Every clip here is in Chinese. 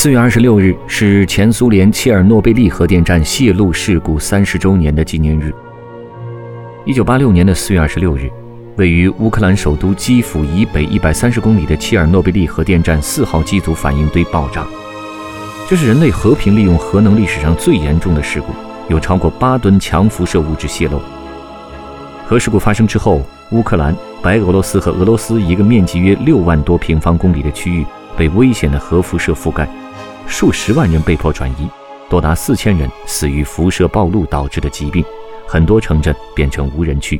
四月二十六日是前苏联切尔诺贝利核电站泄漏事故三十周年的纪念日。一九八六年的四月二十六日，位于乌克兰首都基辅以北一百三十公里的切尔诺贝利核电站四号机组反应堆爆炸。这是人类和平利用核能历史上最严重的事故，有超过八吨强辐射物质泄漏。核事故发生之后，乌克兰、白俄罗斯和俄罗斯一个面积约六万多平方公里的区域被危险的核辐射覆盖，数十万人被迫转移，多达四千人死于辐射暴露导致的疾病，很多城镇变成无人区。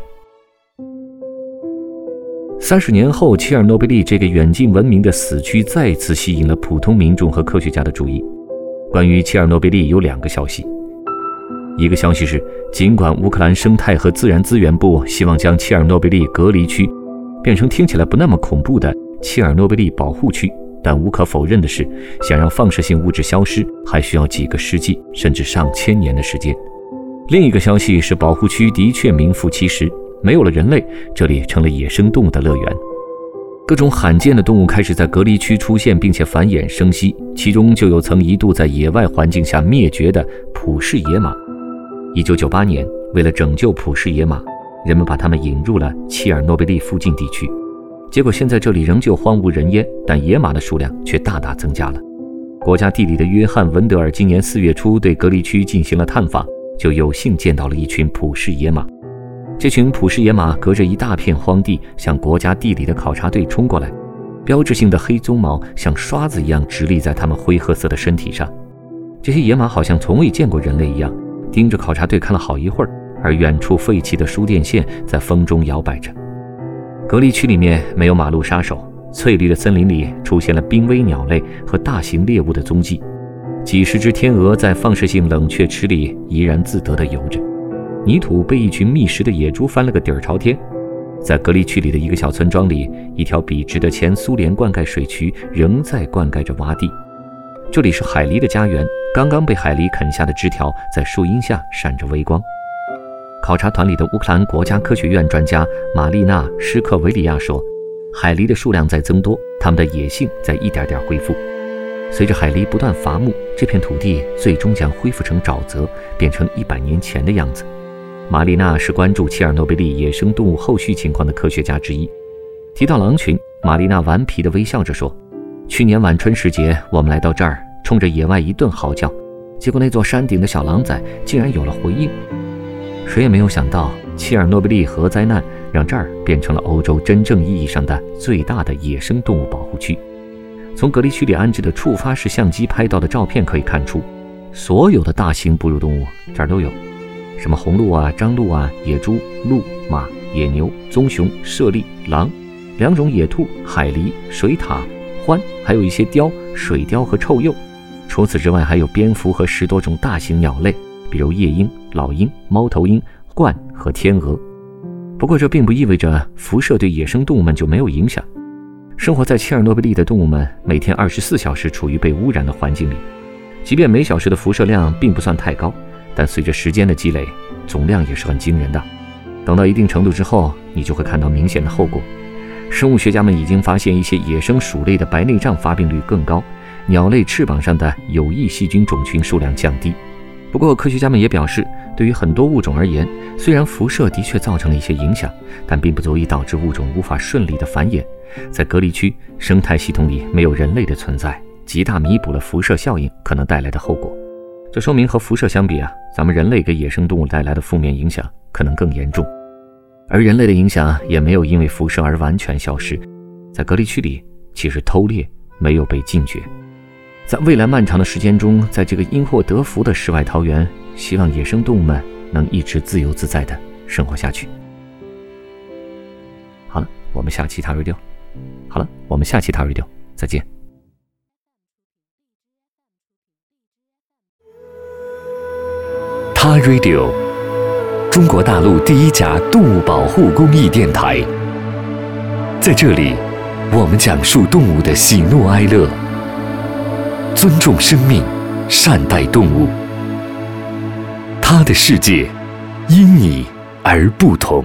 三十年后，切尔诺贝利这个远近闻名的死区再次吸引了普通民众和科学家的注意。关于切尔诺贝利有两个消息，一个消息是，尽管乌克兰生态和自然资源部希望将切尔诺贝利隔离区变成听起来不那么恐怖的切尔诺贝利保护区，但无可否认的是，想让放射性物质消失，还需要几个世纪甚至上千年的时间。另一个消息是，保护区的确名副其实，没有了人类，这里成了野生动物的乐园。各种罕见的动物开始在隔离区出现，并且繁衍生息，其中就有曾一度在野外环境下灭绝的普氏野马。一九九八年，为了拯救普氏野马，人们把它们引入了切尔诺贝利附近地区。结果现在这里仍旧荒无人烟，但野马的数量却大大增加了。国家地理的约翰·文德尔今年四月初对隔离区进行了探访，就有幸见到了一群普氏野马。这群普氏野马隔着一大片荒地，向国家地理的考察队冲过来，标志性的黑鬃毛像刷子一样直立在它们灰褐色的身体上。这些野马好像从未见过人类一样，盯着考察队看了好一会儿。而远处废弃的输电线在风中摇摆着。隔离区里面没有马路杀手，翠绿的森林里出现了濒危鸟类和大型猎物的踪迹。几十只天鹅在放射性冷却池里怡然自得地游着。泥土被一群觅食的野猪翻了个底儿朝天，在隔离区里的一个小村庄里，一条笔直的前苏联灌溉水渠仍在灌溉着洼地。这里是海狸的家园，刚刚被海狸啃下的枝条在树荫下闪着微光。考察团里的乌克兰国家科学院专家玛丽娜·施克维里亚说：“海狸的数量在增多，它们的野性在一点点恢复。随着海狸不断伐木，这片土地最终将恢复成沼泽，变成一百年前的样子。”玛丽娜是关注切尔诺贝利野生动物后续情况的科学家之一。提到狼群，玛丽娜顽皮地微笑着说：“去年晚春时节，我们来到这儿，冲着野外一顿嚎叫，结果那座山顶的小狼崽竟然有了回应。谁也没有想到，切尔诺贝利核灾难让这儿变成了欧洲真正意义上的最大的野生动物保护区。从隔离区里安置的触发式相机拍到的照片可以看出，所有的大型哺乳动物这儿都有。”什么红鹿啊、张鹿啊、野猪、鹿、马、野牛、棕熊、猞猁、狼，两种野兔、海狸、水獭、獾，还有一些雕、水貂和臭鼬。除此之外，还有蝙蝠和十多种大型鸟类，比如夜莺、老鹰、猫头鹰、鹳和天鹅。不过，这并不意味着辐射对野生动物们就没有影响。生活在切尔诺贝利的动物们每天二十四小时处于被污染的环境里，即便每小时的辐射量并不算太高。但随着时间的积累，总量也是很惊人的。等到一定程度之后，你就会看到明显的后果。生物学家们已经发现，一些野生鼠类的白内障发病率更高，鸟类翅膀上的有益细菌种群数量降低。不过，科学家们也表示，对于很多物种而言，虽然辐射的确造成了一些影响，但并不足以导致物种无法顺利的繁衍。在隔离区生态系统里没有人类的存在，极大弥补了辐射效应可能带来的后果。这说明和辐射相比啊，咱们人类给野生动物带来的负面影响可能更严重，而人类的影响也没有因为辐射而完全消失。在隔离区里，其实偷猎没有被禁绝。在未来漫长的时间中，在这个因祸得福的世外桃源，希望野生动物们能一直自由自在的生活下去。好了，我们下期 Radio。好了，我们下期 Radio 再见。他 Radio，中国大陆第一家动物保护公益电台。在这里，我们讲述动物的喜怒哀乐，尊重生命，善待动物。他的世界，因你而不同。